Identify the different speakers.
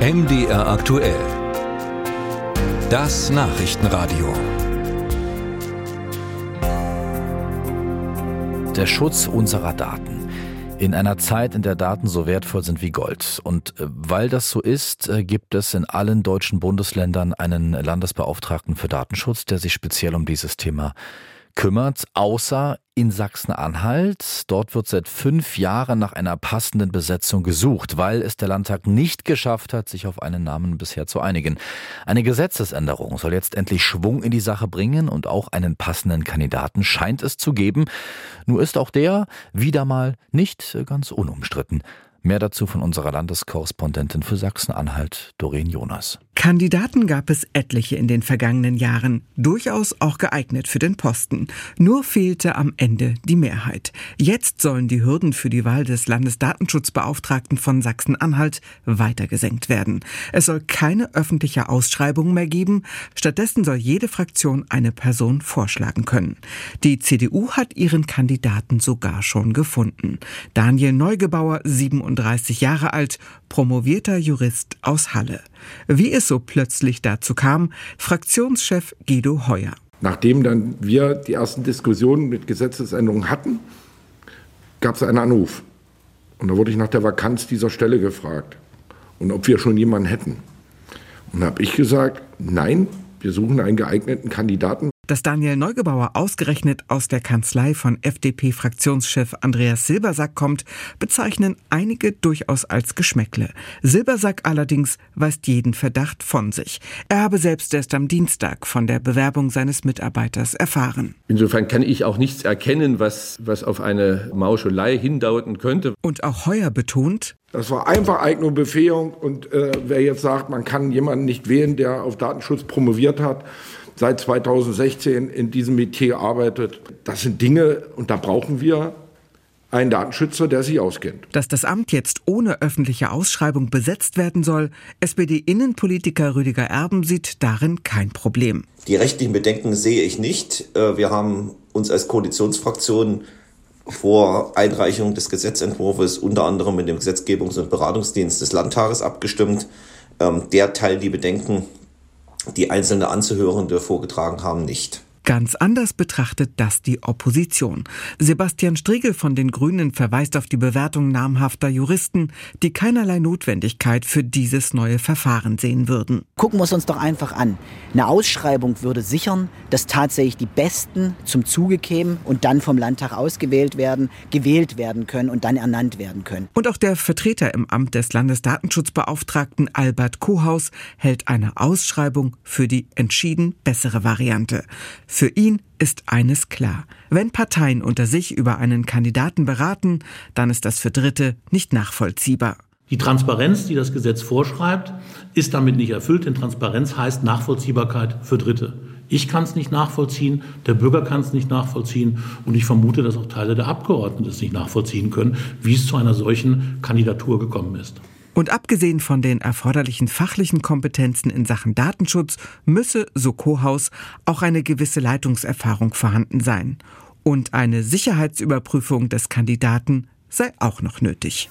Speaker 1: MDR aktuell. Das Nachrichtenradio.
Speaker 2: Der Schutz unserer Daten. In einer Zeit, in der Daten so wertvoll sind wie Gold. Und äh, weil das so ist, äh, gibt es in allen deutschen Bundesländern einen Landesbeauftragten für Datenschutz, der sich speziell um dieses Thema kümmert, außer in Sachsen-Anhalt. Dort wird seit fünf Jahren nach einer passenden Besetzung gesucht, weil es der Landtag nicht geschafft hat, sich auf einen Namen bisher zu einigen. Eine Gesetzesänderung soll jetzt endlich Schwung in die Sache bringen und auch einen passenden Kandidaten scheint es zu geben. Nur ist auch der wieder mal nicht ganz unumstritten. Mehr dazu von unserer Landeskorrespondentin für Sachsen-Anhalt, Doreen Jonas.
Speaker 3: Kandidaten gab es etliche in den vergangenen Jahren, durchaus auch geeignet für den Posten. Nur fehlte am Ende die Mehrheit. Jetzt sollen die Hürden für die Wahl des Landesdatenschutzbeauftragten von Sachsen-Anhalt weiter gesenkt werden. Es soll keine öffentliche Ausschreibung mehr geben. Stattdessen soll jede Fraktion eine Person vorschlagen können. Die CDU hat ihren Kandidaten sogar schon gefunden. Daniel Neugebauer, 37 Jahre alt, promovierter Jurist aus Halle. Wie es so plötzlich dazu kam, Fraktionschef Guido Heuer.
Speaker 4: Nachdem dann wir die ersten Diskussionen mit Gesetzesänderungen hatten, gab es einen Anruf. Und da wurde ich nach der Vakanz dieser Stelle gefragt und ob wir schon jemanden hätten. Und habe ich gesagt, nein, wir suchen einen geeigneten Kandidaten.
Speaker 3: Dass Daniel Neugebauer ausgerechnet aus der Kanzlei von FDP-Fraktionschef Andreas Silbersack kommt, bezeichnen einige durchaus als Geschmäckle. Silbersack allerdings weist jeden Verdacht von sich. Er habe selbst erst am Dienstag von der Bewerbung seines Mitarbeiters erfahren.
Speaker 5: Insofern kann ich auch nichts erkennen, was, was auf eine Mauschelei hindeuten könnte.
Speaker 3: Und auch Heuer betont,
Speaker 4: das war einfach Eignung Befähigung und äh, wer jetzt sagt, man kann jemanden nicht wählen, der auf Datenschutz promoviert hat, seit 2016 in diesem Metier arbeitet. Das sind Dinge, und da brauchen wir einen Datenschützer, der sich auskennt.
Speaker 3: Dass das Amt jetzt ohne öffentliche Ausschreibung besetzt werden soll, SPD-Innenpolitiker Rüdiger Erben sieht darin kein Problem.
Speaker 6: Die rechtlichen Bedenken sehe ich nicht. Äh, wir haben uns als Koalitionsfraktion vor Einreichung des Gesetzentwurfs unter anderem mit dem Gesetzgebungs- und Beratungsdienst des Landtages abgestimmt. Ähm, der teilt die Bedenken die einzelne Anzuhörende vorgetragen haben, nicht.
Speaker 3: Ganz anders betrachtet das die Opposition. Sebastian Striegel von den Grünen verweist auf die Bewertung namhafter Juristen, die keinerlei Notwendigkeit für dieses neue Verfahren sehen würden.
Speaker 7: Gucken wir es uns doch einfach an. Eine Ausschreibung würde sichern, dass tatsächlich die Besten zum Zuge kämen und dann vom Landtag ausgewählt werden, gewählt werden können und dann ernannt werden können.
Speaker 3: Und auch der Vertreter im Amt des Landesdatenschutzbeauftragten Albert Kohaus hält eine Ausschreibung für die entschieden bessere Variante. Für ihn ist eines klar. Wenn Parteien unter sich über einen Kandidaten beraten, dann ist das für Dritte nicht nachvollziehbar.
Speaker 8: Die Transparenz, die das Gesetz vorschreibt, ist damit nicht erfüllt, denn Transparenz heißt Nachvollziehbarkeit für Dritte. Ich kann es nicht nachvollziehen, der Bürger kann es nicht nachvollziehen und ich vermute, dass auch Teile der Abgeordneten es nicht nachvollziehen können, wie es zu einer solchen Kandidatur gekommen ist.
Speaker 3: Und abgesehen von den erforderlichen fachlichen Kompetenzen in Sachen Datenschutz müsse, so Kohaus, auch eine gewisse Leitungserfahrung vorhanden sein. Und eine Sicherheitsüberprüfung des Kandidaten sei auch noch nötig.